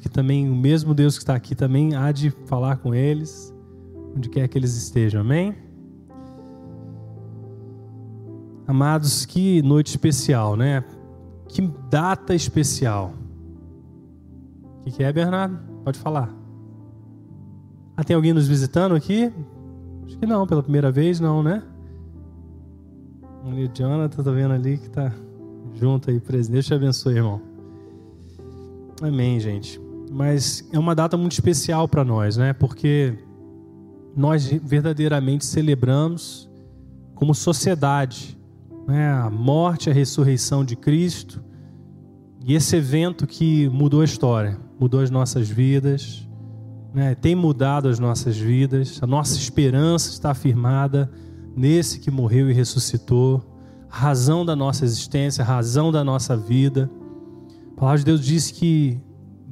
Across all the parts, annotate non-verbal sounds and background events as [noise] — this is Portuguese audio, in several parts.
que também o mesmo Deus que está aqui também há de falar com eles, onde quer que eles estejam. Amém? Amados, que noite especial, né? Que data especial. O que, que é, Bernardo? Pode falar. Ah, tem alguém nos visitando aqui? Acho que não, pela primeira vez não, né? O Jonathan, tá vendo ali que tá junto aí, presidente. Deus te abençoe, irmão. Amém, gente. Mas é uma data muito especial para nós, né? Porque nós verdadeiramente celebramos como sociedade né, a morte e a ressurreição de Cristo. E esse evento que mudou a história, mudou as nossas vidas, né, tem mudado as nossas vidas, a nossa esperança está afirmada nesse que morreu e ressuscitou, a razão da nossa existência, a razão da nossa vida. A palavra de Deus diz que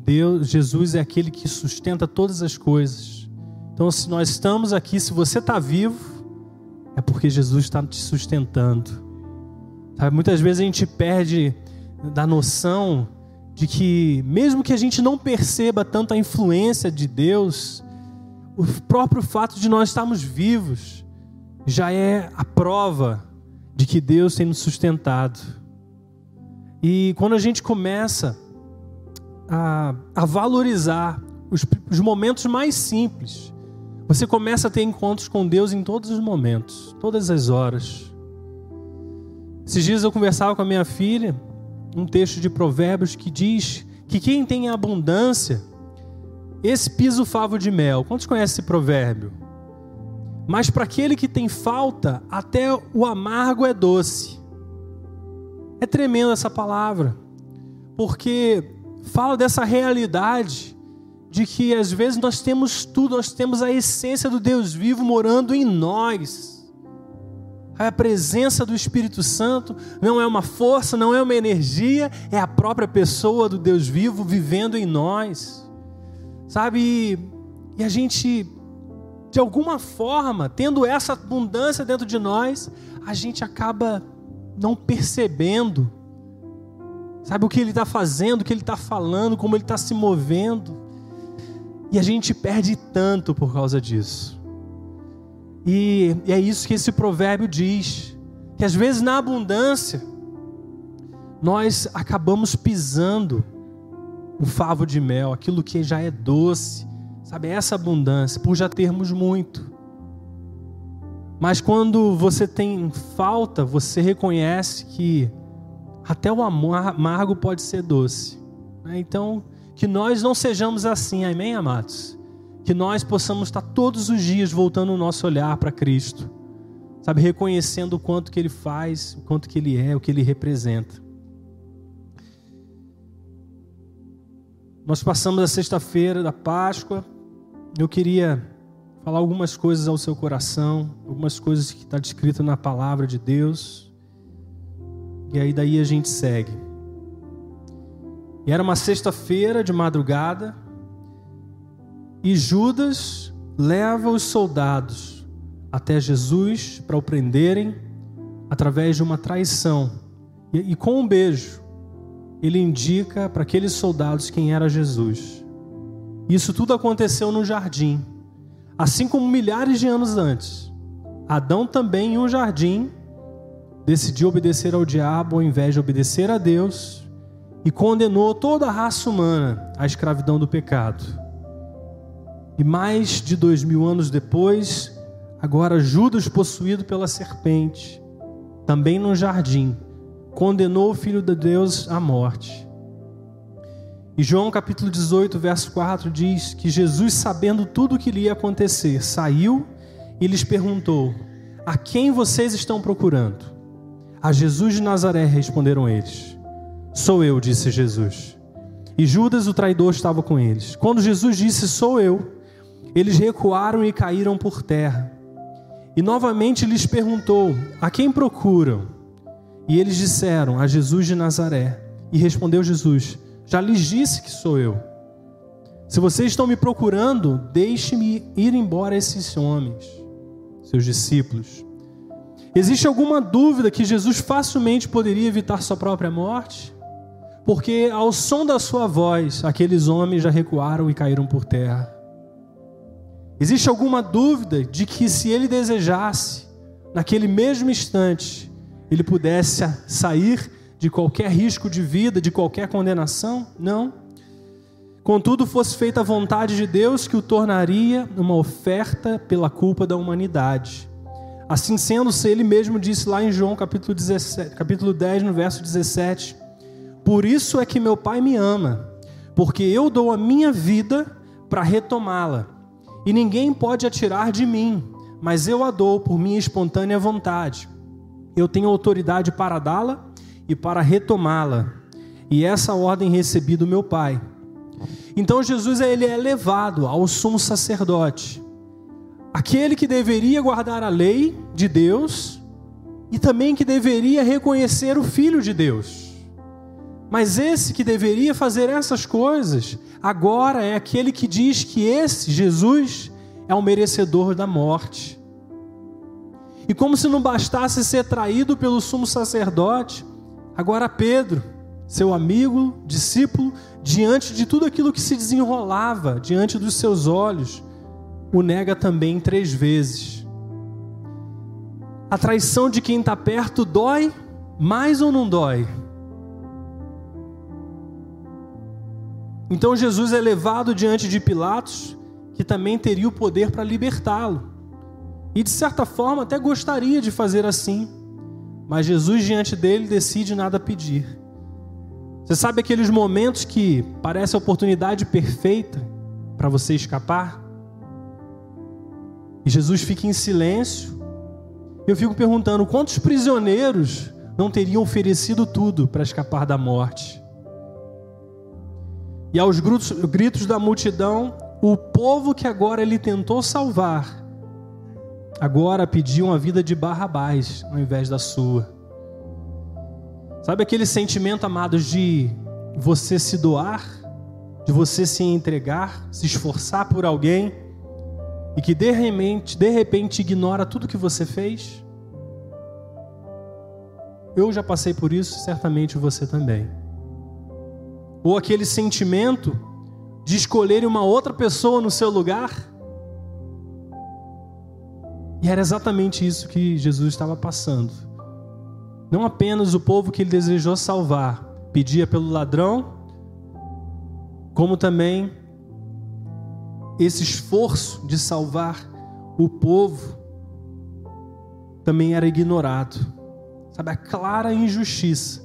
Deus, Jesus é aquele que sustenta todas as coisas. Então, se nós estamos aqui, se você está vivo, é porque Jesus está te sustentando. Sabe, muitas vezes a gente perde da noção de que, mesmo que a gente não perceba tanto a influência de Deus, o próprio fato de nós estarmos vivos já é a prova de que Deus tem nos sustentado. E quando a gente começa a, a valorizar os, os momentos mais simples, você começa a ter encontros com Deus em todos os momentos, todas as horas. Esses dias eu conversava com a minha filha, um texto de Provérbios que diz que quem tem abundância, esse pisa o favo de mel. Quantos conhecem esse provérbio? Mas para aquele que tem falta, até o amargo é doce. É tremenda essa palavra, porque fala dessa realidade de que às vezes nós temos tudo, nós temos a essência do Deus vivo morando em nós a presença do Espírito Santo não é uma força, não é uma energia, é a própria pessoa do Deus vivo vivendo em nós. Sabe? E a gente, de alguma forma, tendo essa abundância dentro de nós, a gente acaba não percebendo. Sabe o que ele está fazendo, o que ele está falando, como ele está se movendo. E a gente perde tanto por causa disso. E, é isso que esse provérbio diz: que às vezes na abundância, nós acabamos pisando o favo de mel, aquilo que já é doce, sabe? Essa abundância, por já termos muito. Mas quando você tem falta, você reconhece que até o amargo pode ser doce. Né? Então, que nós não sejamos assim, amém, amados? que nós possamos estar todos os dias voltando o nosso olhar para Cristo, sabe, reconhecendo o quanto que Ele faz, o quanto que Ele é, o que Ele representa. Nós passamos a sexta-feira da Páscoa. Eu queria falar algumas coisas ao seu coração, algumas coisas que está descrito na palavra de Deus. E aí daí a gente segue. E era uma sexta-feira de madrugada. E Judas leva os soldados até Jesus para o prenderem através de uma traição. E, e com um beijo, ele indica para aqueles soldados quem era Jesus. Isso tudo aconteceu no jardim, assim como milhares de anos antes. Adão também em um jardim decidiu obedecer ao diabo ao invés de obedecer a Deus e condenou toda a raça humana à escravidão do pecado. E mais de dois mil anos depois, agora Judas, possuído pela serpente, também no jardim, condenou o Filho de Deus à morte. E João capítulo 18, verso 4 diz que Jesus, sabendo tudo o que lhe ia acontecer, saiu e lhes perguntou: A quem vocês estão procurando? A Jesus de Nazaré responderam eles. Sou eu, disse Jesus. E Judas, o traidor, estava com eles. Quando Jesus disse: Sou eu, eles recuaram e caíram por terra. E novamente lhes perguntou: A quem procuram? E eles disseram: A Jesus de Nazaré. E respondeu Jesus: Já lhes disse que sou eu. Se vocês estão me procurando, deixe-me ir embora esses homens, seus discípulos. Existe alguma dúvida que Jesus facilmente poderia evitar sua própria morte? porque ao som da sua voz, aqueles homens já recuaram e caíram por terra. Existe alguma dúvida de que se ele desejasse, naquele mesmo instante, ele pudesse sair de qualquer risco de vida, de qualquer condenação? Não. Contudo, fosse feita a vontade de Deus que o tornaria uma oferta pela culpa da humanidade. Assim sendo, se ele mesmo disse lá em João capítulo, 17, capítulo 10, no verso 17: Por isso é que meu Pai me ama, porque eu dou a minha vida para retomá-la. E ninguém pode atirar de mim, mas eu a dou por minha espontânea vontade. Eu tenho autoridade para dá-la e para retomá-la. E essa ordem recebi do meu Pai. Então Jesus ele é levado ao sumo sacerdote aquele que deveria guardar a lei de Deus e também que deveria reconhecer o Filho de Deus. Mas esse que deveria fazer essas coisas, agora é aquele que diz que esse, Jesus, é o merecedor da morte. E como se não bastasse ser traído pelo sumo sacerdote, agora Pedro, seu amigo, discípulo, diante de tudo aquilo que se desenrolava diante dos seus olhos, o nega também três vezes. A traição de quem está perto dói mais ou não dói? Então Jesus é levado diante de Pilatos, que também teria o poder para libertá-lo. E de certa forma até gostaria de fazer assim. Mas Jesus diante dele decide nada pedir. Você sabe aqueles momentos que parece a oportunidade perfeita para você escapar? E Jesus fica em silêncio. Eu fico perguntando quantos prisioneiros não teriam oferecido tudo para escapar da morte. E aos gritos da multidão, o povo que agora ele tentou salvar, agora pediu a vida de Barrabás ao invés da sua. Sabe aquele sentimento, amados, de você se doar, de você se entregar, se esforçar por alguém? E que de repente, de repente ignora tudo que você fez? Eu já passei por isso, certamente você também. Ou aquele sentimento de escolher uma outra pessoa no seu lugar? E era exatamente isso que Jesus estava passando. Não apenas o povo que ele desejou salvar pedia pelo ladrão, como também esse esforço de salvar o povo também era ignorado. Sabe, a clara injustiça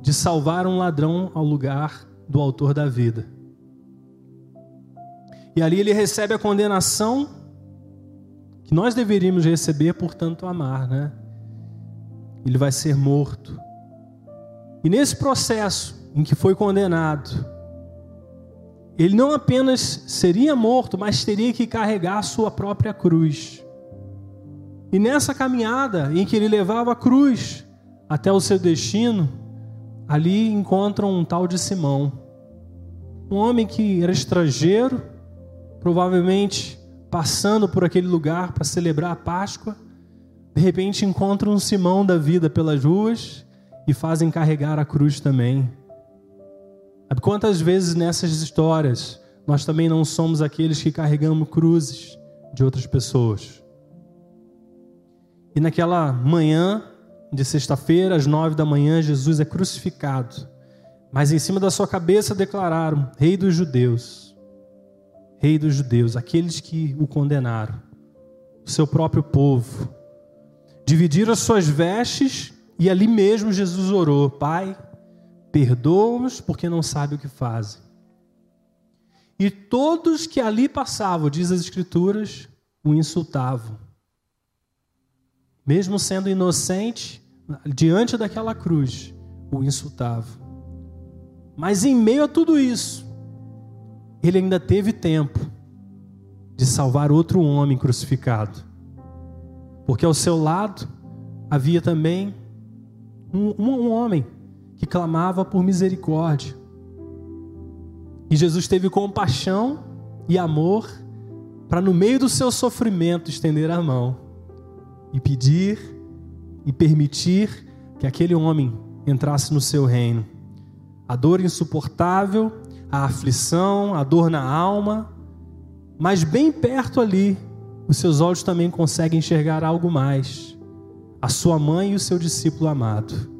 de salvar um ladrão ao lugar do autor da vida. E ali ele recebe a condenação que nós deveríamos receber por tanto amar, né? Ele vai ser morto. E nesse processo em que foi condenado, ele não apenas seria morto, mas teria que carregar a sua própria cruz. E nessa caminhada em que ele levava a cruz até o seu destino, ali encontram um tal de Simão, um homem que era estrangeiro, provavelmente passando por aquele lugar para celebrar a Páscoa. De repente encontram um Simão da vida pelas ruas e fazem carregar a cruz também. Quantas vezes nessas histórias nós também não somos aqueles que carregamos cruzes de outras pessoas? E naquela manhã de sexta-feira, às nove da manhã, Jesus é crucificado. Mas em cima da sua cabeça declararam: Rei dos Judeus. Rei dos Judeus, aqueles que o condenaram, o seu próprio povo. Dividiram as suas vestes e ali mesmo Jesus orou: Pai, Perdoa-os porque não sabem o que fazem. E todos que ali passavam, diz as Escrituras, o insultavam. Mesmo sendo inocente, diante daquela cruz, o insultavam. Mas em meio a tudo isso, ele ainda teve tempo de salvar outro homem crucificado. Porque ao seu lado havia também um, um homem que clamava por misericórdia. E Jesus teve compaixão e amor para, no meio do seu sofrimento, estender a mão e pedir e permitir que aquele homem entrasse no seu reino. a dor insuportável, a aflição, a dor na alma, mas bem perto ali, os seus olhos também conseguem enxergar algo mais: a sua mãe e o seu discípulo amado.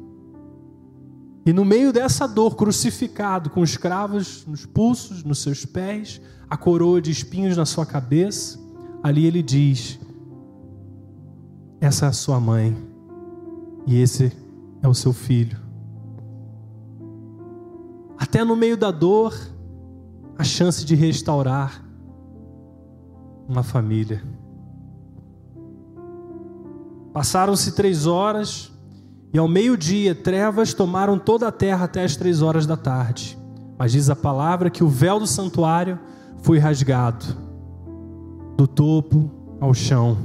E no meio dessa dor, crucificado, com os cravos nos pulsos, nos seus pés, a coroa de espinhos na sua cabeça, ali ele diz: Essa é a sua mãe, e esse é o seu filho. Até no meio da dor, a chance de restaurar uma família. Passaram-se três horas, e ao meio-dia trevas tomaram toda a terra até as três horas da tarde. Mas diz a palavra que o véu do santuário foi rasgado, do topo ao chão,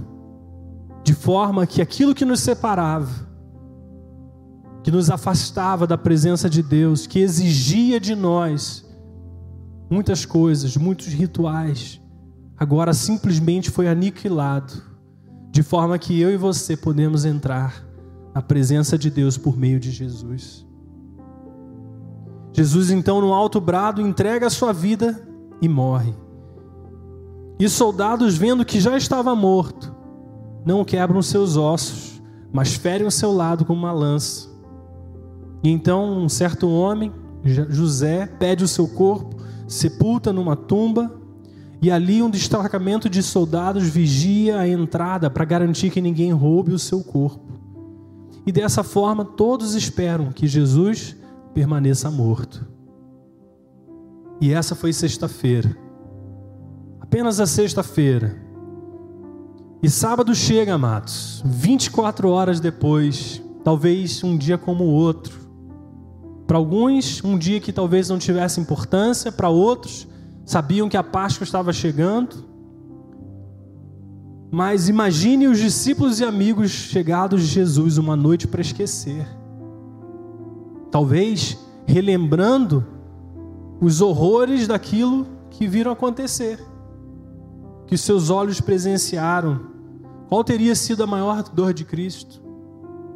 de forma que aquilo que nos separava, que nos afastava da presença de Deus, que exigia de nós muitas coisas, muitos rituais, agora simplesmente foi aniquilado, de forma que eu e você podemos entrar na presença de Deus por meio de Jesus. Jesus, então, no alto brado, entrega a sua vida e morre. E soldados, vendo que já estava morto, não quebram seus ossos, mas ferem o seu lado com uma lança. E então um certo homem, José, pede o seu corpo, sepulta numa tumba, e ali um destacamento de soldados vigia a entrada para garantir que ninguém roube o seu corpo. E dessa forma todos esperam que Jesus permaneça morto. E essa foi sexta-feira. Apenas a sexta-feira. E sábado chega, amados, 24 horas depois, talvez um dia como o outro. Para alguns, um dia que talvez não tivesse importância, para outros, sabiam que a Páscoa estava chegando. Mas imagine os discípulos e amigos chegados de Jesus uma noite para esquecer. Talvez relembrando os horrores daquilo que viram acontecer, que seus olhos presenciaram. Qual teria sido a maior dor de Cristo?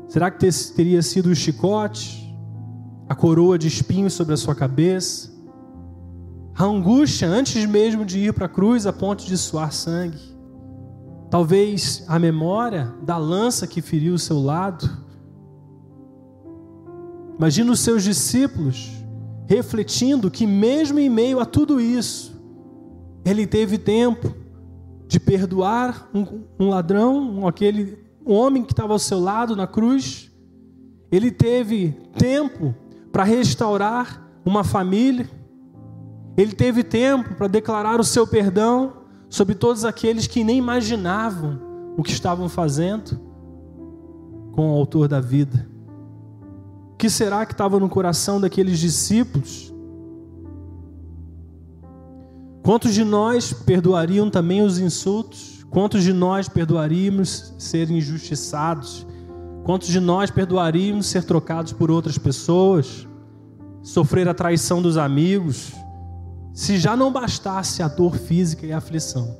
Será que teria sido o chicote? a coroa de espinhos sobre a sua cabeça, a angústia antes mesmo de ir para a cruz a ponto de suar sangue, talvez a memória da lança que feriu o seu lado. Imagina os seus discípulos refletindo que, mesmo em meio a tudo isso, ele teve tempo de perdoar um, um ladrão, aquele homem que estava ao seu lado na cruz. Ele teve tempo para restaurar uma família. Ele teve tempo para declarar o seu perdão sobre todos aqueles que nem imaginavam o que estavam fazendo com o autor da vida. O que será que estava no coração daqueles discípulos? Quantos de nós perdoariam também os insultos? Quantos de nós perdoaríamos ser injustiçados? Quantos de nós perdoaríamos ser trocados por outras pessoas? Sofrer a traição dos amigos? Se já não bastasse a dor física e a aflição.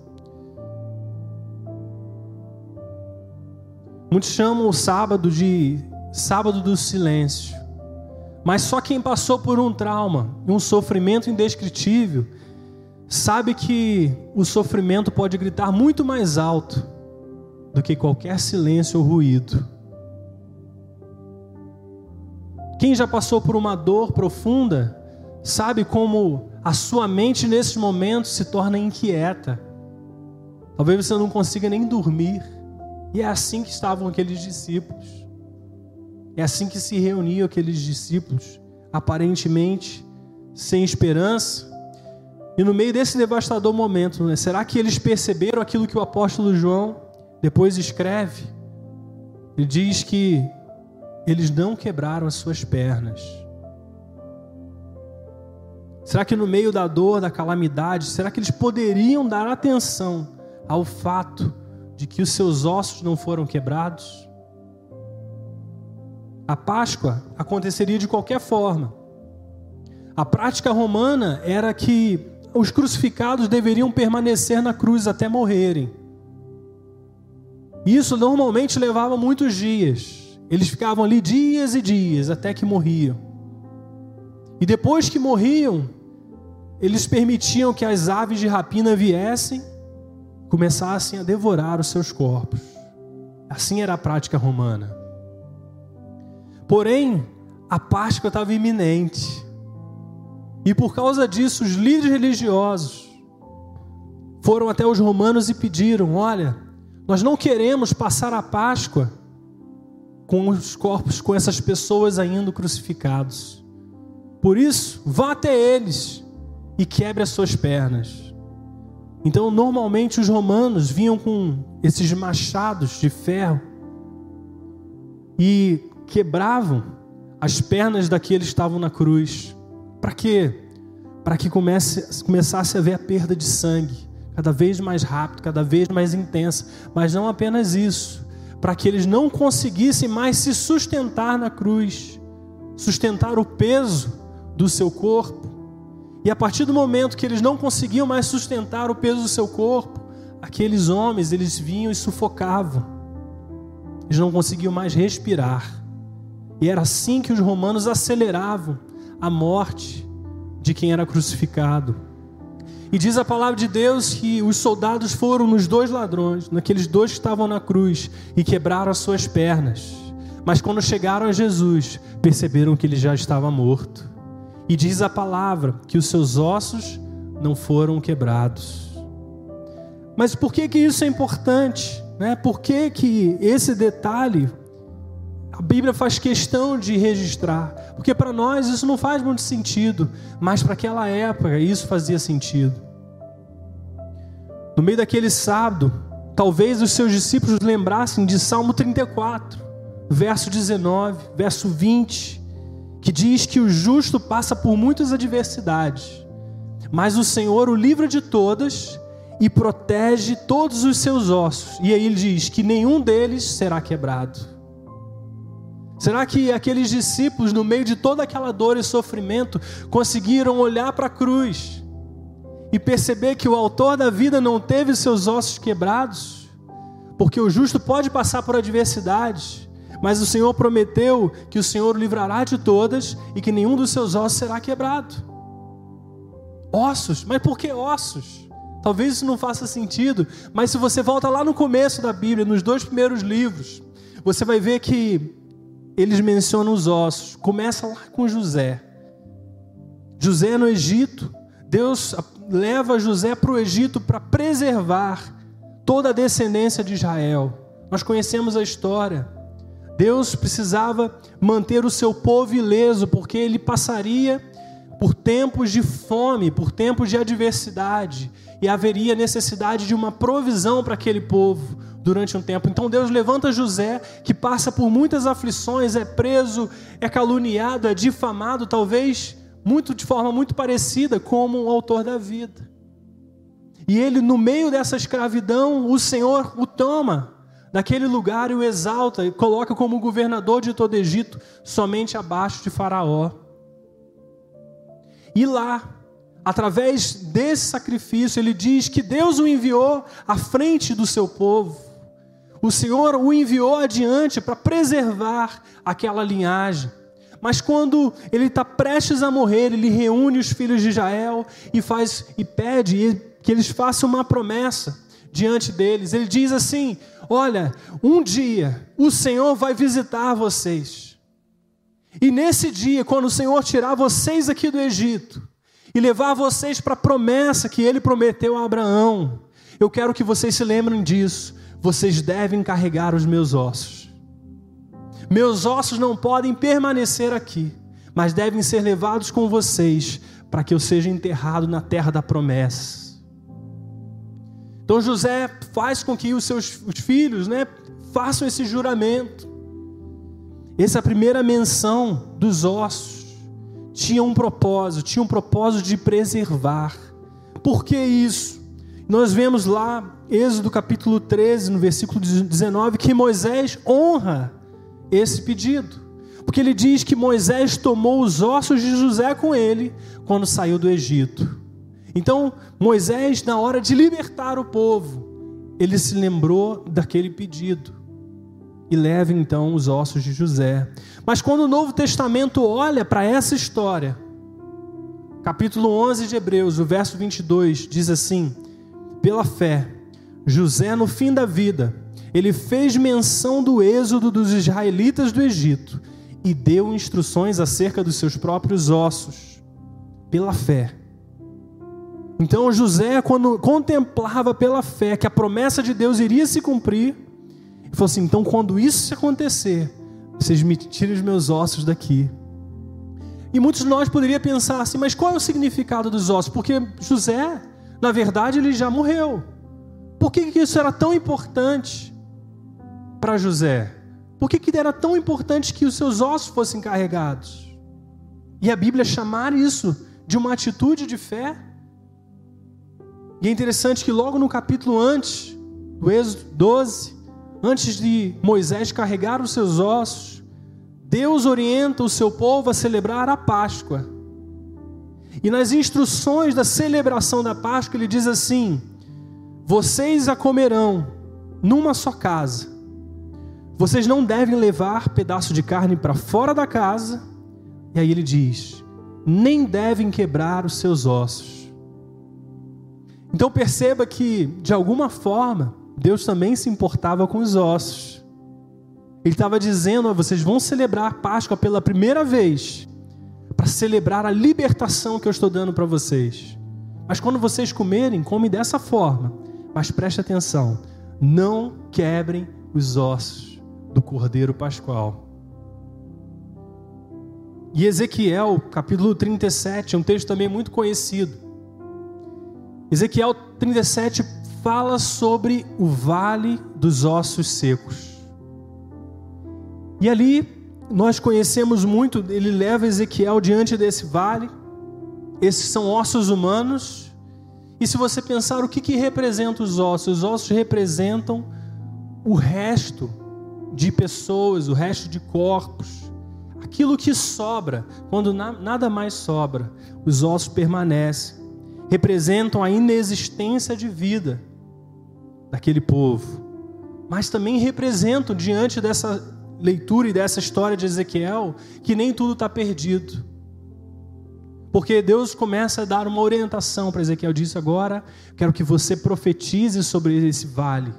Muitos chamam o sábado de sábado do silêncio. Mas só quem passou por um trauma e um sofrimento indescritível sabe que o sofrimento pode gritar muito mais alto do que qualquer silêncio ou ruído. Quem já passou por uma dor profunda, sabe como a sua mente nesse momento se torna inquieta. Talvez você não consiga nem dormir. E é assim que estavam aqueles discípulos. É assim que se reuniam aqueles discípulos, aparentemente sem esperança. E no meio desse devastador momento, né, será que eles perceberam aquilo que o apóstolo João depois escreve? Ele diz que eles não quebraram as suas pernas. Será que no meio da dor, da calamidade, será que eles poderiam dar atenção ao fato de que os seus ossos não foram quebrados? A Páscoa aconteceria de qualquer forma. A prática romana era que os crucificados deveriam permanecer na cruz até morrerem. Isso normalmente levava muitos dias. Eles ficavam ali dias e dias até que morriam. E depois que morriam, eles permitiam que as aves de rapina viessem, começassem a devorar os seus corpos. Assim era a prática romana. Porém, a Páscoa estava iminente. E por causa disso, os líderes religiosos foram até os romanos e pediram: olha, nós não queremos passar a Páscoa com os corpos, com essas pessoas ainda crucificados. Por isso, vá até eles e quebre as suas pernas. Então, normalmente os romanos vinham com esses machados de ferro e quebravam as pernas daqueles que estavam na cruz. Para quê? Para que comece, começasse a haver a perda de sangue, cada vez mais rápido, cada vez mais intensa. Mas não apenas isso, para que eles não conseguissem mais se sustentar na cruz, sustentar o peso do seu corpo e a partir do momento que eles não conseguiam mais sustentar o peso do seu corpo, aqueles homens, eles vinham e sufocavam. Eles não conseguiam mais respirar. E era assim que os romanos aceleravam a morte de quem era crucificado. E diz a palavra de Deus que os soldados foram nos dois ladrões, naqueles dois que estavam na cruz, e quebraram as suas pernas. Mas quando chegaram a Jesus, perceberam que ele já estava morto. E diz a palavra que os seus ossos não foram quebrados. Mas por que que isso é importante? Né? Por que, que esse detalhe a Bíblia faz questão de registrar? Porque para nós isso não faz muito sentido, mas para aquela época isso fazia sentido. No meio daquele sábado, talvez os seus discípulos lembrassem de Salmo 34, verso 19, verso 20 que diz que o justo passa por muitas adversidades, mas o Senhor o livra de todas e protege todos os seus ossos. E aí ele diz que nenhum deles será quebrado. Será que aqueles discípulos, no meio de toda aquela dor e sofrimento, conseguiram olhar para a cruz e perceber que o autor da vida não teve seus ossos quebrados? Porque o justo pode passar por adversidades, mas o Senhor prometeu que o Senhor o livrará de todas e que nenhum dos seus ossos será quebrado. Ossos? Mas por que ossos? Talvez isso não faça sentido, mas se você volta lá no começo da Bíblia, nos dois primeiros livros, você vai ver que eles mencionam os ossos. Começa lá com José. José no Egito, Deus leva José para o Egito para preservar toda a descendência de Israel. Nós conhecemos a história. Deus precisava manter o seu povo ileso, porque ele passaria por tempos de fome, por tempos de adversidade, e haveria necessidade de uma provisão para aquele povo durante um tempo. Então Deus levanta José, que passa por muitas aflições, é preso, é caluniado, é difamado, talvez muito de forma muito parecida como o autor da vida. E ele, no meio dessa escravidão, o Senhor o toma naquele lugar e o exalta e coloca como governador de todo Egito, somente abaixo de Faraó. E lá, através desse sacrifício, ele diz que Deus o enviou à frente do seu povo. O Senhor o enviou adiante para preservar aquela linhagem. Mas quando ele está prestes a morrer, ele reúne os filhos de Israel e faz e pede que eles façam uma promessa diante deles. Ele diz assim: Olha, um dia o Senhor vai visitar vocês. E nesse dia, quando o Senhor tirar vocês aqui do Egito e levar vocês para a promessa que ele prometeu a Abraão, eu quero que vocês se lembrem disso. Vocês devem carregar os meus ossos. Meus ossos não podem permanecer aqui, mas devem ser levados com vocês para que eu seja enterrado na terra da promessa. Então José faz com que os seus os filhos né, façam esse juramento. Essa primeira menção dos ossos tinha um propósito, tinha um propósito de preservar. Por que isso? Nós vemos lá, Êxodo capítulo 13, no versículo 19, que Moisés honra esse pedido. Porque ele diz que Moisés tomou os ossos de José com ele quando saiu do Egito. Então, Moisés, na hora de libertar o povo, ele se lembrou daquele pedido. E leva então os ossos de José. Mas quando o Novo Testamento olha para essa história, capítulo 11 de Hebreus, o verso 22, diz assim: Pela fé, José, no fim da vida, ele fez menção do êxodo dos israelitas do Egito e deu instruções acerca dos seus próprios ossos, pela fé. Então José, quando contemplava pela fé que a promessa de Deus iria se cumprir, falou assim: então quando isso acontecer, vocês me tirem os meus ossos daqui. E muitos de nós poderiam pensar assim, mas qual é o significado dos ossos? Porque José, na verdade, ele já morreu. Por que, que isso era tão importante para José? Por que, que era tão importante que os seus ossos fossem carregados? E a Bíblia chamar isso de uma atitude de fé? E é interessante que logo no capítulo antes, do Êxodo 12, antes de Moisés carregar os seus ossos, Deus orienta o seu povo a celebrar a Páscoa. E nas instruções da celebração da Páscoa, ele diz assim: Vocês a comerão numa só casa. Vocês não devem levar pedaço de carne para fora da casa. E aí ele diz: Nem devem quebrar os seus ossos. Então perceba que, de alguma forma, Deus também se importava com os ossos. Ele estava dizendo: vocês vão celebrar Páscoa pela primeira vez, para celebrar a libertação que eu estou dando para vocês. Mas quando vocês comerem, come dessa forma. Mas preste atenção: não quebrem os ossos do Cordeiro Pascual. E Ezequiel, capítulo 37, é um texto também muito conhecido. Ezequiel 37 fala sobre o vale dos ossos secos. E ali nós conhecemos muito, ele leva Ezequiel diante desse vale. Esses são ossos humanos. E se você pensar o que, que representa os ossos, os ossos representam o resto de pessoas, o resto de corpos. Aquilo que sobra, quando nada mais sobra, os ossos permanecem. Representam a inexistência de vida daquele povo. Mas também representam, diante dessa leitura e dessa história de Ezequiel que nem tudo está perdido. Porque Deus começa a dar uma orientação para Ezequiel. Disse agora, quero que você profetize sobre esse vale.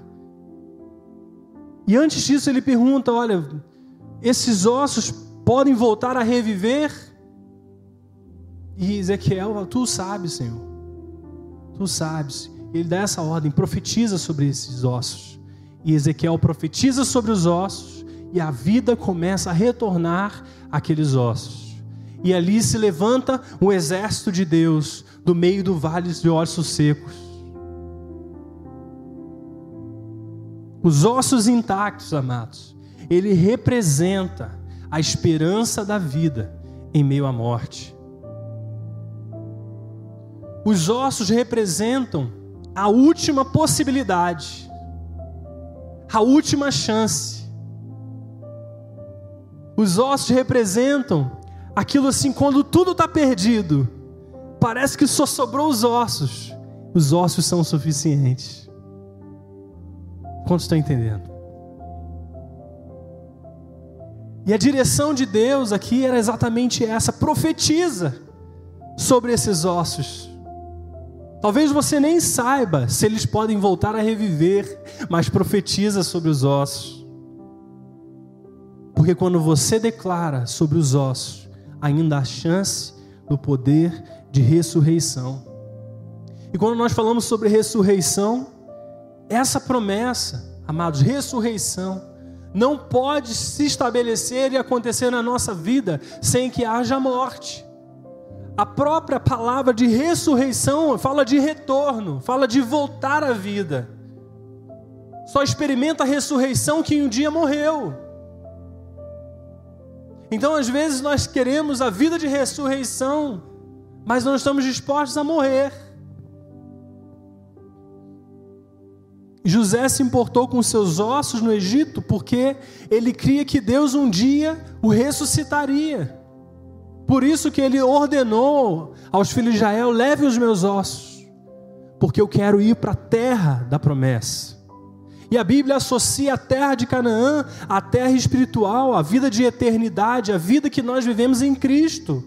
E antes disso ele pergunta: olha, esses ossos podem voltar a reviver? E Ezequiel, tu sabes, Senhor. Tu sabes. Ele dá essa ordem, profetiza sobre esses ossos. E Ezequiel profetiza sobre os ossos e a vida começa a retornar àqueles ossos. E ali se levanta o exército de Deus do meio do vale de ossos secos. Os ossos intactos, amados, ele representa a esperança da vida em meio à morte. Os ossos representam a última possibilidade, a última chance os ossos representam aquilo assim, quando tudo está perdido, parece que só sobrou os ossos. Os ossos são suficientes. Quantos estão entendendo? E a direção de Deus aqui era exatamente essa: profetiza sobre esses ossos. Talvez você nem saiba se eles podem voltar a reviver, mas profetiza sobre os ossos. Porque quando você declara sobre os ossos, ainda há chance do poder de ressurreição. E quando nós falamos sobre ressurreição, essa promessa, amados, ressurreição, não pode se estabelecer e acontecer na nossa vida sem que haja morte. A própria palavra de ressurreição fala de retorno, fala de voltar à vida. Só experimenta a ressurreição quem um dia morreu. Então, às vezes, nós queremos a vida de ressurreição, mas não estamos dispostos a morrer. José se importou com seus ossos no Egito porque ele cria que Deus um dia o ressuscitaria. Por isso que ele ordenou aos filhos de Israel: leve os meus ossos, porque eu quero ir para a terra da promessa. E a Bíblia associa a terra de Canaã à terra espiritual, a vida de eternidade, a vida que nós vivemos em Cristo.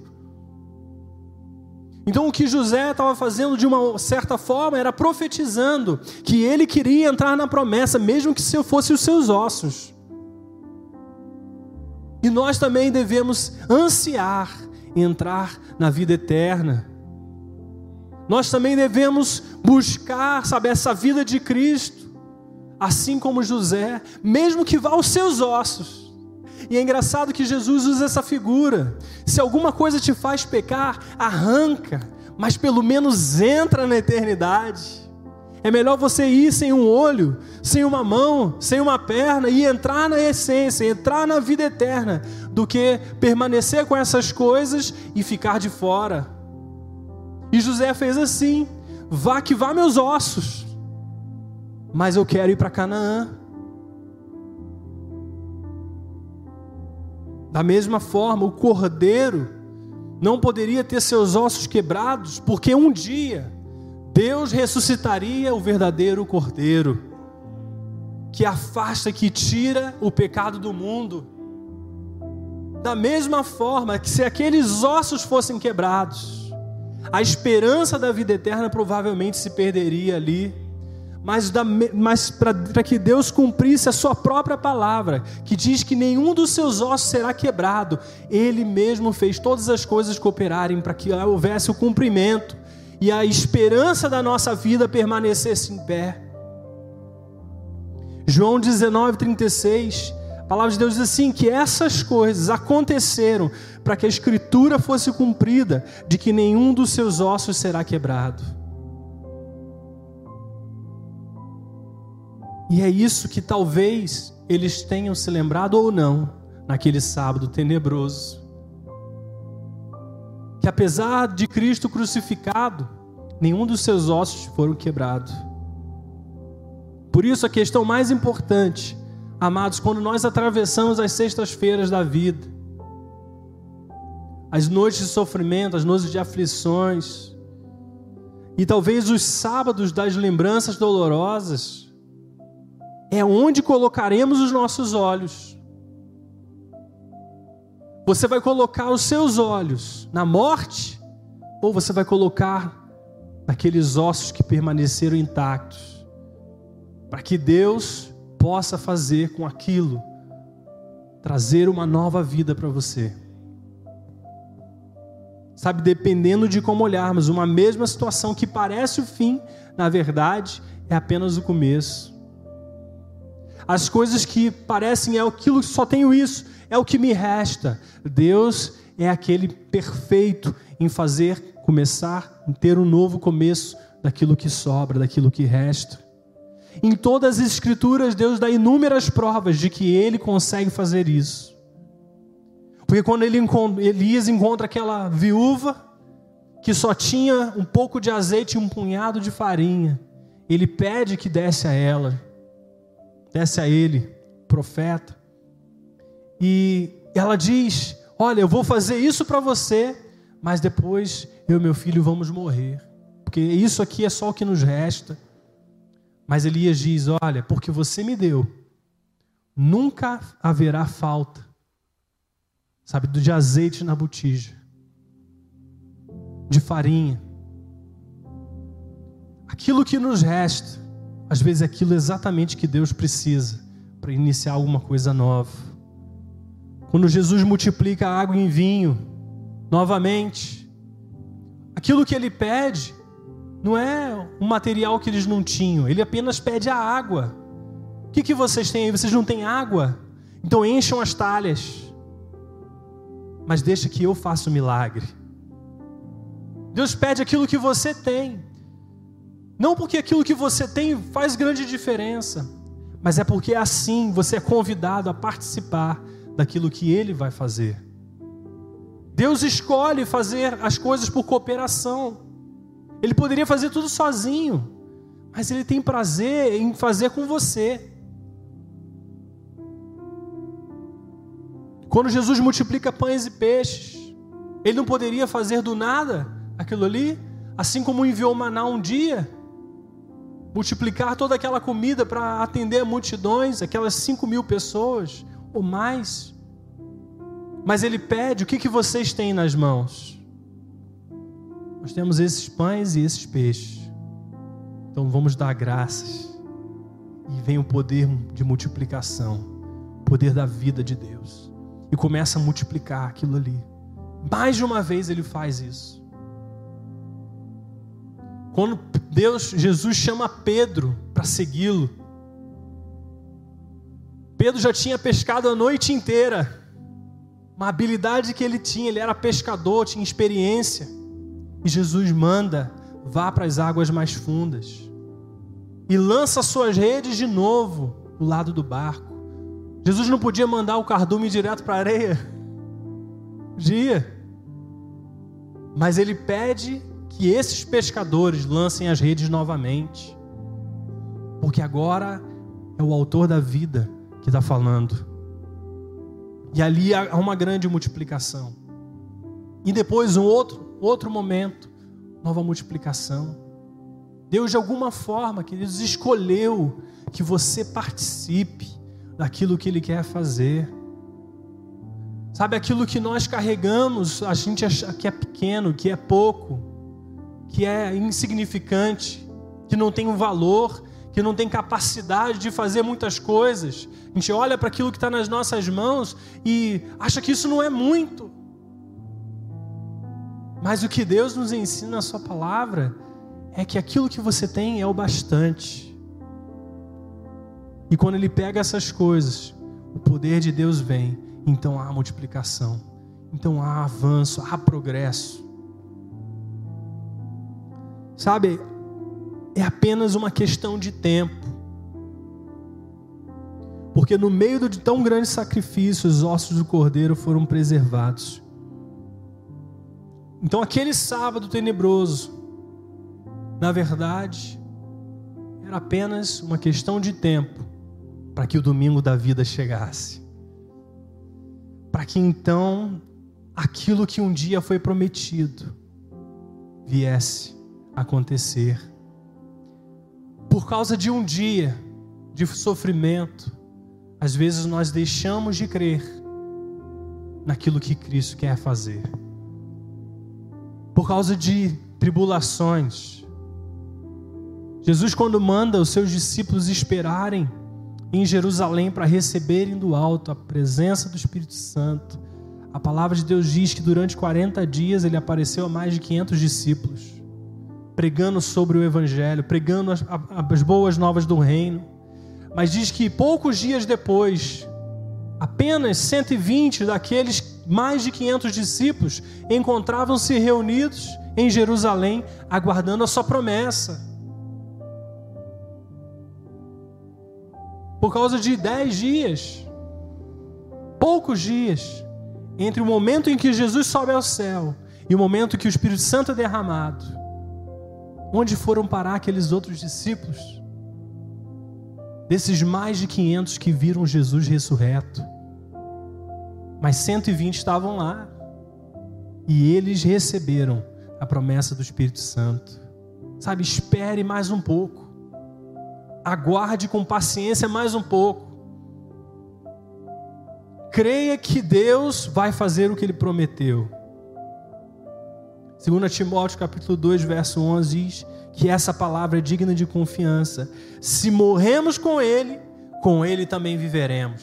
Então o que José estava fazendo de uma certa forma era profetizando que ele queria entrar na promessa, mesmo que se fosse os seus ossos. E nós também devemos ansiar entrar na vida eterna. Nós também devemos buscar, sabe, essa vida de Cristo, assim como José, mesmo que vá aos seus ossos. E é engraçado que Jesus usa essa figura. Se alguma coisa te faz pecar, arranca, mas pelo menos entra na eternidade. É melhor você ir sem um olho, sem uma mão, sem uma perna e entrar na essência, entrar na vida eterna, do que permanecer com essas coisas e ficar de fora. E José fez assim: vá que vá meus ossos, mas eu quero ir para Canaã. Da mesma forma, o cordeiro não poderia ter seus ossos quebrados, porque um dia Deus ressuscitaria o verdadeiro cordeiro, que afasta, que tira o pecado do mundo. Da mesma forma que se aqueles ossos fossem quebrados, a esperança da vida eterna provavelmente se perderia ali mas, mas para que Deus cumprisse a sua própria palavra, que diz que nenhum dos seus ossos será quebrado, Ele mesmo fez todas as coisas cooperarem para que houvesse o cumprimento e a esperança da nossa vida permanecesse em pé. João 19, 36, a palavra de Deus diz assim: que essas coisas aconteceram para que a Escritura fosse cumprida, de que nenhum dos seus ossos será quebrado. E é isso que talvez eles tenham se lembrado ou não naquele sábado tenebroso. Que apesar de Cristo crucificado, nenhum dos seus ossos foram quebrados. Por isso a questão mais importante, amados, quando nós atravessamos as sextas-feiras da vida, as noites de sofrimento, as noites de aflições, e talvez os sábados das lembranças dolorosas, é onde colocaremos os nossos olhos. Você vai colocar os seus olhos na morte, ou você vai colocar naqueles ossos que permaneceram intactos, para que Deus possa fazer com aquilo, trazer uma nova vida para você. Sabe, dependendo de como olharmos, uma mesma situação que parece o fim, na verdade, é apenas o começo. As coisas que parecem é aquilo que só tenho isso, é o que me resta. Deus é aquele perfeito em fazer começar, em ter um novo começo daquilo que sobra, daquilo que resta. Em todas as escrituras, Deus dá inúmeras provas de que ele consegue fazer isso. Porque quando ele, Elias encontra aquela viúva que só tinha um pouco de azeite e um punhado de farinha, ele pede que desse a ela desce a ele, profeta, e ela diz: Olha, eu vou fazer isso para você, mas depois eu e meu filho vamos morrer, porque isso aqui é só o que nos resta. Mas Elias diz: Olha, porque você me deu, nunca haverá falta, sabe, de azeite na botija, de farinha. Aquilo que nos resta às vezes é aquilo exatamente que Deus precisa para iniciar alguma coisa nova. Quando Jesus multiplica a água em vinho, novamente, aquilo que ele pede não é um material que eles não tinham, ele apenas pede a água. O que, que vocês têm aí? Vocês não têm água? Então encham as talhas. Mas deixa que eu faça o milagre. Deus pede aquilo que você tem. Não porque aquilo que você tem faz grande diferença, mas é porque assim você é convidado a participar daquilo que ele vai fazer. Deus escolhe fazer as coisas por cooperação. Ele poderia fazer tudo sozinho, mas ele tem prazer em fazer com você. Quando Jesus multiplica pães e peixes, ele não poderia fazer do nada aquilo ali, assim como enviou maná um dia multiplicar toda aquela comida para atender multidões, aquelas cinco mil pessoas ou mais. Mas ele pede: o que, que vocês têm nas mãos? nós temos esses pães e esses peixes. Então vamos dar graças. E vem o poder de multiplicação, o poder da vida de Deus. E começa a multiplicar aquilo ali. Mais de uma vez ele faz isso. Quando Deus, Jesus chama Pedro para segui-lo, Pedro já tinha pescado a noite inteira. Uma habilidade que ele tinha, ele era pescador, tinha experiência. E Jesus manda, vá para as águas mais fundas. E lança suas redes de novo do lado do barco. Jesus não podia mandar o cardume direto para a areia. Podia. Mas ele pede que esses pescadores lancem as redes novamente. Porque agora é o autor da vida que está falando. E ali há uma grande multiplicação. E depois um outro, outro momento, nova multiplicação. Deus de alguma forma, queridos, escolheu que você participe daquilo que Ele quer fazer. Sabe, aquilo que nós carregamos, a gente acha que é pequeno, que é pouco, que é insignificante, que não tem um valor, que não tem capacidade de fazer muitas coisas. A gente olha para aquilo que está nas nossas mãos e acha que isso não é muito. Mas o que Deus nos ensina na Sua palavra é que aquilo que você tem é o bastante. E quando Ele pega essas coisas, o poder de Deus vem, então há multiplicação, então há avanço, há progresso. Sabe, é apenas uma questão de tempo. Porque no meio de tão grande sacrifício, os ossos do cordeiro foram preservados. Então, aquele sábado tenebroso, na verdade, era apenas uma questão de tempo para que o domingo da vida chegasse. Para que então aquilo que um dia foi prometido viesse acontecer por causa de um dia de sofrimento, às vezes nós deixamos de crer naquilo que Cristo quer fazer. Por causa de tribulações. Jesus, quando manda os seus discípulos esperarem em Jerusalém para receberem do alto a presença do Espírito Santo, a palavra de Deus diz que durante 40 dias ele apareceu a mais de 500 discípulos pregando sobre o Evangelho, pregando as, as boas novas do reino. Mas diz que poucos dias depois, apenas 120 daqueles mais de 500 discípulos encontravam-se reunidos em Jerusalém, aguardando a sua promessa. Por causa de dez dias, poucos dias, entre o momento em que Jesus sobe ao céu e o momento que o Espírito Santo é derramado, Onde foram parar aqueles outros discípulos? Desses mais de 500 que viram Jesus ressurreto. Mas 120 estavam lá. E eles receberam a promessa do Espírito Santo. Sabe, espere mais um pouco. Aguarde com paciência mais um pouco. Creia que Deus vai fazer o que ele prometeu. 2 Timóteo capítulo 2, verso 11 diz que essa palavra é digna de confiança. Se morremos com ele, com ele também viveremos.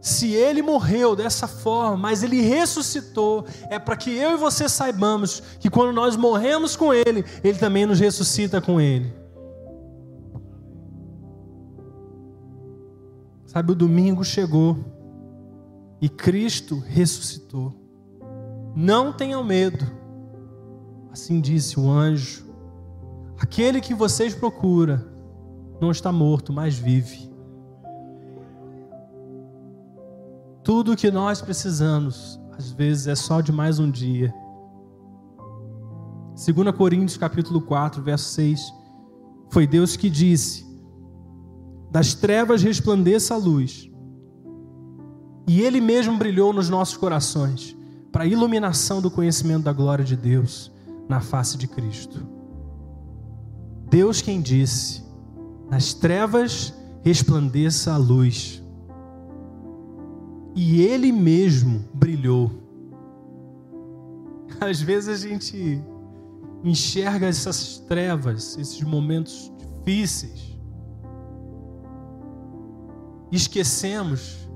Se ele morreu dessa forma, mas ele ressuscitou, é para que eu e você saibamos que quando nós morremos com ele, ele também nos ressuscita com ele. Sabe, o domingo chegou e Cristo ressuscitou. Não tenham medo. Assim disse o anjo: Aquele que vocês procuram não está morto, mas vive. Tudo o que nós precisamos, às vezes, é só de mais um dia. 2 Coríntios capítulo 4, verso 6. Foi Deus que disse: Das trevas resplandeça a luz. E ele mesmo brilhou nos nossos corações para a iluminação do conhecimento da glória de Deus na face de Cristo. Deus quem disse: nas trevas resplandeça a luz. E Ele mesmo brilhou. [laughs] Às vezes a gente enxerga essas trevas, esses momentos difíceis, esquecemos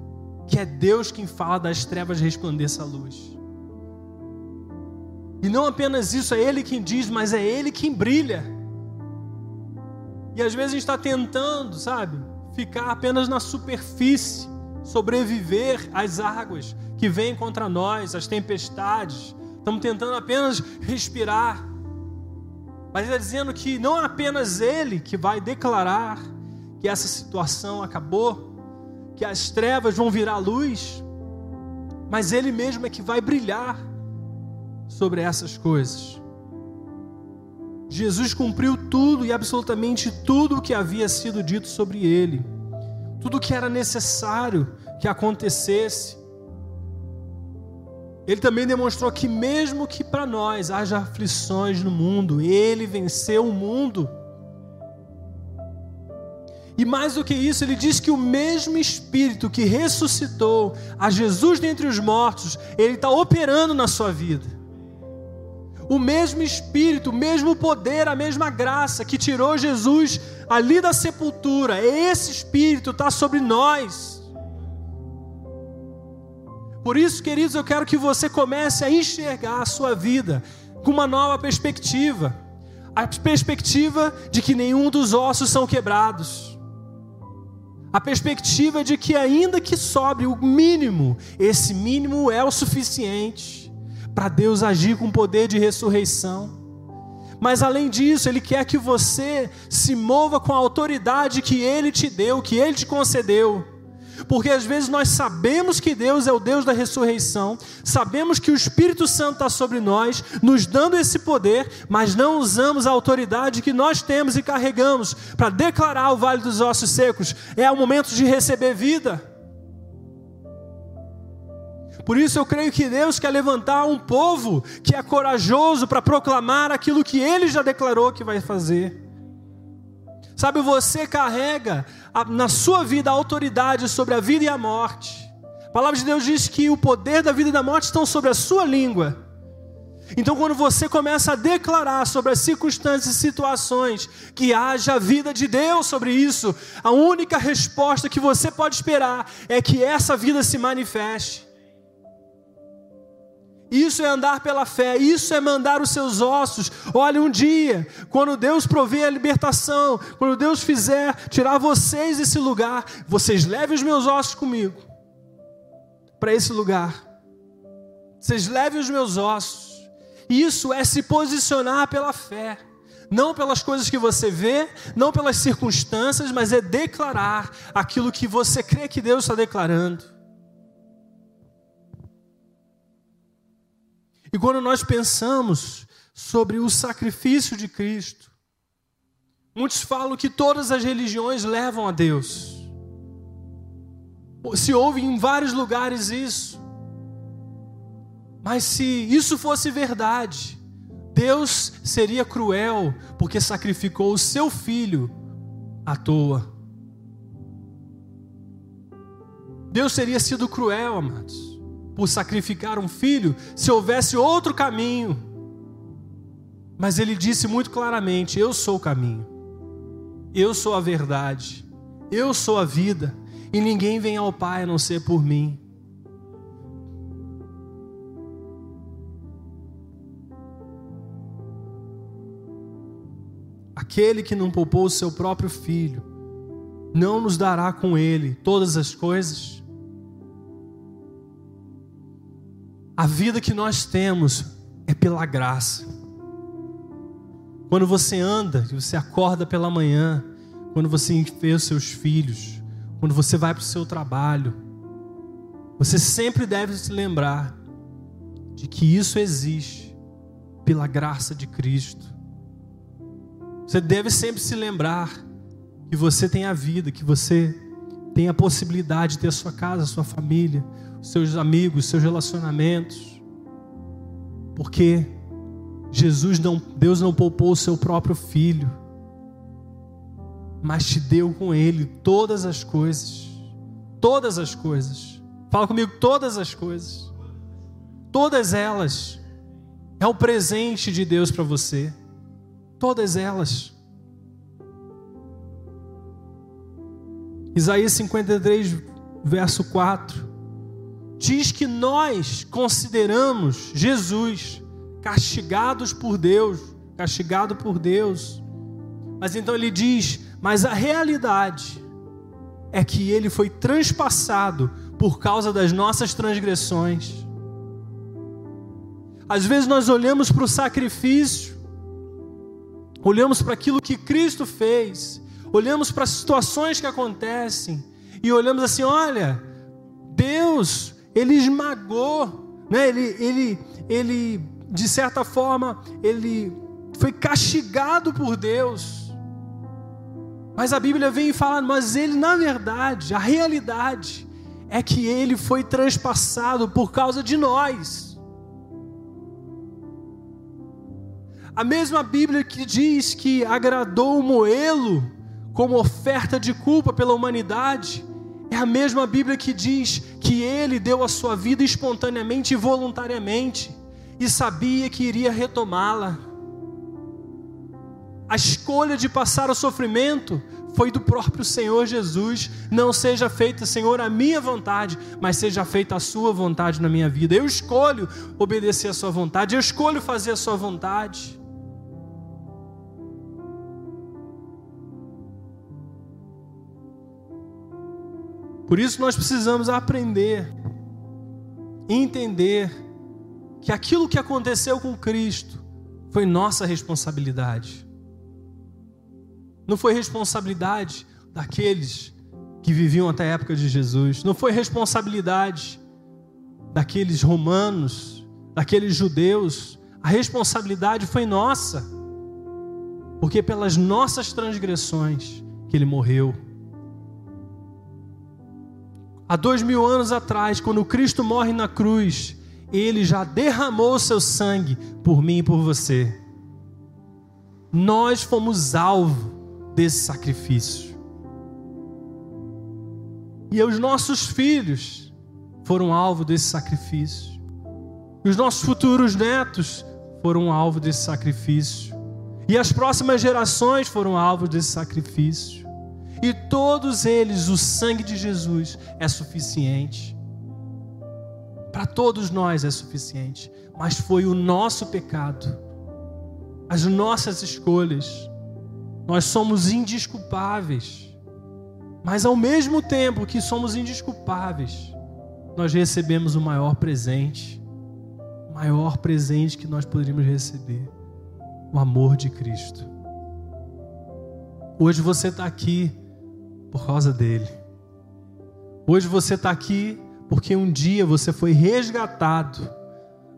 que é Deus quem fala das trevas resplandeça a luz. E não apenas isso, é Ele quem diz, mas é Ele quem brilha. E às vezes a gente está tentando, sabe, ficar apenas na superfície, sobreviver às águas que vêm contra nós, às tempestades. Estamos tentando apenas respirar. Mas está dizendo que não é apenas Ele que vai declarar que essa situação acabou, que as trevas vão virar luz, mas Ele mesmo é que vai brilhar sobre essas coisas. Jesus cumpriu tudo e absolutamente tudo o que havia sido dito sobre ele, tudo o que era necessário que acontecesse. Ele também demonstrou que, mesmo que para nós haja aflições no mundo, ele venceu o mundo. E mais do que isso, ele diz que o mesmo Espírito que ressuscitou a Jesus dentre os mortos, ele está operando na sua vida. O mesmo Espírito, o mesmo poder, a mesma graça que tirou Jesus ali da sepultura, esse Espírito está sobre nós. Por isso, queridos, eu quero que você comece a enxergar a sua vida com uma nova perspectiva. A perspectiva de que nenhum dos ossos são quebrados. A perspectiva de que, ainda que sobre o mínimo, esse mínimo é o suficiente para Deus agir com poder de ressurreição. Mas além disso, Ele quer que você se mova com a autoridade que Ele te deu, que Ele te concedeu. Porque às vezes nós sabemos que Deus é o Deus da ressurreição, sabemos que o Espírito Santo está sobre nós, nos dando esse poder, mas não usamos a autoridade que nós temos e carregamos para declarar o vale dos ossos secos. É o momento de receber vida. Por isso eu creio que Deus quer levantar um povo que é corajoso para proclamar aquilo que Ele já declarou que vai fazer. Sabe, você carrega na sua vida a autoridade sobre a vida e a morte. A palavra de Deus diz que o poder da vida e da morte estão sobre a sua língua. Então, quando você começa a declarar sobre as circunstâncias e situações que haja a vida de Deus sobre isso, a única resposta que você pode esperar é que essa vida se manifeste. Isso é andar pela fé, isso é mandar os seus ossos. Olha, um dia, quando Deus prover a libertação, quando Deus fizer tirar vocês desse lugar, vocês levem os meus ossos comigo para esse lugar. Vocês levem os meus ossos. Isso é se posicionar pela fé. Não pelas coisas que você vê, não pelas circunstâncias, mas é declarar aquilo que você crê que Deus está declarando. E quando nós pensamos sobre o sacrifício de Cristo, muitos falam que todas as religiões levam a Deus. Se ouve em vários lugares isso. Mas se isso fosse verdade, Deus seria cruel porque sacrificou o seu filho à toa. Deus teria sido cruel, amados por sacrificar um filho se houvesse outro caminho. Mas ele disse muito claramente: Eu sou o caminho, eu sou a verdade, eu sou a vida, e ninguém vem ao Pai a não ser por mim. Aquele que não poupou o seu próprio filho, não nos dará com ele todas as coisas? A vida que nós temos é pela graça. Quando você anda, você acorda pela manhã, quando você vê os seus filhos, quando você vai para o seu trabalho, você sempre deve se lembrar de que isso existe pela graça de Cristo. Você deve sempre se lembrar que você tem a vida, que você tem a possibilidade de ter a sua casa, a sua família, seus amigos, seus relacionamentos. Porque Jesus não, Deus não poupou o seu próprio filho, mas te deu com ele todas as coisas. Todas as coisas. Fala comigo, todas as coisas. Todas elas. É o presente de Deus para você. Todas elas. Isaías 53, verso 4, diz que nós consideramos Jesus castigados por Deus, castigado por Deus. Mas então ele diz: mas a realidade é que ele foi transpassado por causa das nossas transgressões. Às vezes nós olhamos para o sacrifício, olhamos para aquilo que Cristo fez, olhamos para as situações que acontecem e olhamos assim: olha, Deus, Ele esmagou, né? ele, ele, ele, de certa forma, Ele foi castigado por Deus. Mas a Bíblia vem e fala, mas Ele, na verdade, a realidade é que Ele foi transpassado por causa de nós. A mesma Bíblia que diz que agradou o Moelo como oferta de culpa pela humanidade, é a mesma Bíblia que diz que ele deu a sua vida espontaneamente e voluntariamente e sabia que iria retomá-la. A escolha de passar o sofrimento foi do próprio Senhor Jesus. Não seja feita, Senhor, a minha vontade, mas seja feita a sua vontade na minha vida. Eu escolho obedecer a sua vontade, eu escolho fazer a sua vontade. Por isso nós precisamos aprender, entender que aquilo que aconteceu com Cristo foi nossa responsabilidade. Não foi responsabilidade daqueles que viviam até a época de Jesus. Não foi responsabilidade daqueles romanos, daqueles judeus. A responsabilidade foi nossa. Porque pelas nossas transgressões que ele morreu. Há dois mil anos atrás, quando Cristo morre na cruz, ele já derramou o seu sangue por mim e por você. Nós fomos alvo desse sacrifício. E os nossos filhos foram alvo desse sacrifício. E os nossos futuros netos foram alvo desse sacrifício. E as próximas gerações foram alvo desse sacrifício. E todos eles, o sangue de Jesus é suficiente. Para todos nós é suficiente. Mas foi o nosso pecado, as nossas escolhas. Nós somos indisculpáveis. Mas ao mesmo tempo que somos indisculpáveis, nós recebemos o maior presente. O maior presente que nós poderíamos receber: o amor de Cristo. Hoje você está aqui por causa dele. Hoje você está aqui porque um dia você foi resgatado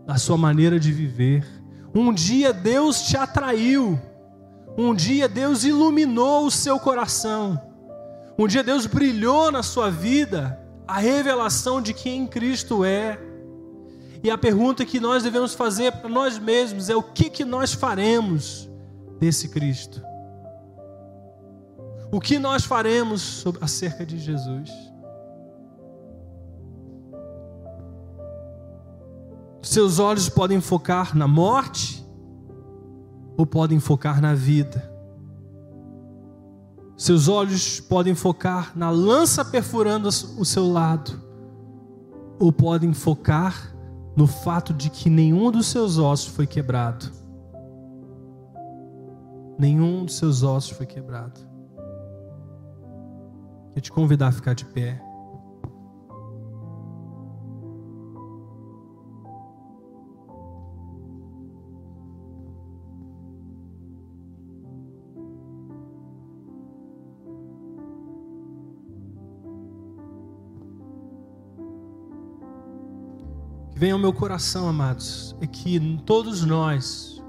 da sua maneira de viver. Um dia Deus te atraiu. Um dia Deus iluminou o seu coração. Um dia Deus brilhou na sua vida a revelação de quem Cristo é. E a pergunta que nós devemos fazer para nós mesmos é: o que, que nós faremos desse Cristo? O que nós faremos sobre, acerca de Jesus? Seus olhos podem focar na morte ou podem focar na vida. Seus olhos podem focar na lança perfurando o seu lado, ou podem focar no fato de que nenhum dos seus ossos foi quebrado. Nenhum dos seus ossos foi quebrado. Quero te convidar a ficar de pé. Que venha ao meu coração, amados, é que todos nós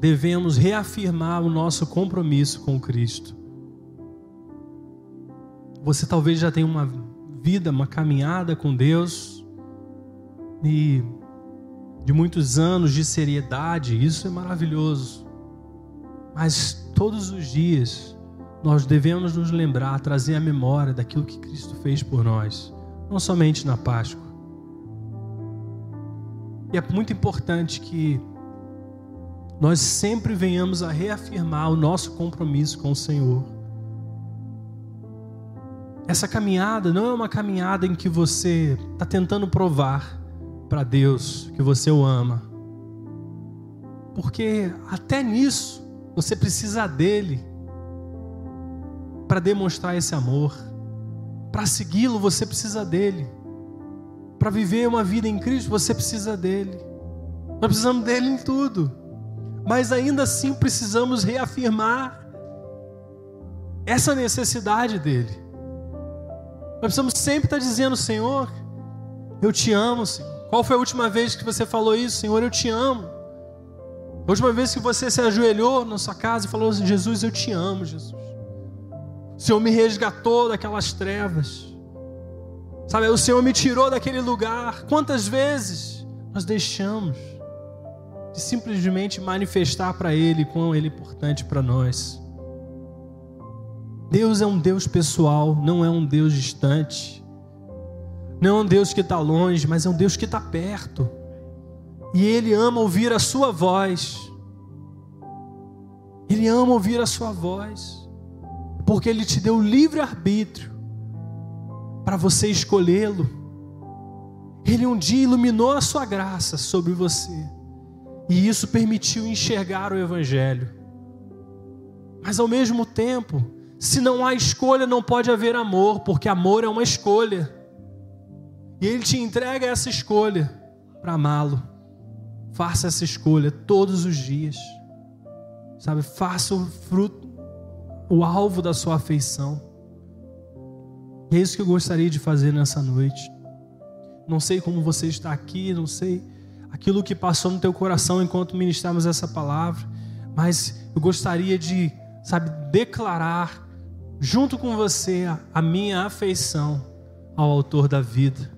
devemos reafirmar o nosso compromisso com Cristo. Você talvez já tenha uma vida, uma caminhada com Deus e de muitos anos de seriedade, isso é maravilhoso. Mas todos os dias nós devemos nos lembrar, trazer a memória daquilo que Cristo fez por nós, não somente na Páscoa. E é muito importante que nós sempre venhamos a reafirmar o nosso compromisso com o Senhor. Essa caminhada não é uma caminhada em que você está tentando provar para Deus que você o ama. Porque até nisso você precisa dele para demonstrar esse amor. Para segui-lo, você precisa dele. Para viver uma vida em Cristo, você precisa dele. Nós precisamos dele em tudo. Mas ainda assim precisamos reafirmar essa necessidade dele. Nós precisamos sempre estar dizendo, Senhor, eu te amo, Senhor. Qual foi a última vez que você falou isso, Senhor? Eu te amo. A última vez que você se ajoelhou na sua casa e falou assim, Jesus, eu te amo, Jesus. O Senhor me resgatou daquelas trevas. Sabe, o Senhor me tirou daquele lugar. Quantas vezes nós deixamos de simplesmente manifestar para Ele quão Ele é importante para nós? Deus é um Deus pessoal, não é um Deus distante. Não é um Deus que está longe, mas é um Deus que está perto. E Ele ama ouvir a Sua voz. Ele ama ouvir a Sua voz, porque Ele te deu livre arbítrio para você escolhê-lo. Ele um dia iluminou a sua graça sobre você, e isso permitiu enxergar o Evangelho. Mas ao mesmo tempo, se não há escolha, não pode haver amor, porque amor é uma escolha. E Ele te entrega essa escolha para amá-lo. Faça essa escolha todos os dias. Sabe, faça o fruto, o alvo da sua afeição. E é isso que eu gostaria de fazer nessa noite. Não sei como você está aqui, não sei aquilo que passou no teu coração enquanto ministramos essa palavra, mas eu gostaria de, sabe, declarar junto com você a, minha afeição ao autor da vida.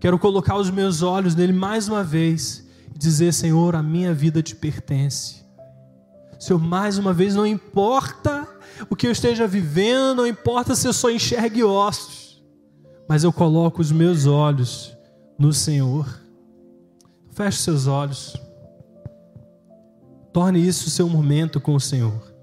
Quero colocar os meus olhos nele mais uma vez e dizer: Senhor, a minha vida te pertence. Senhor, mais uma vez, não importa o que eu esteja vivendo, não importa se eu só enxergue ossos, mas eu coloco os meus olhos no Senhor. Feche seus olhos. Torne isso seu momento com o Senhor.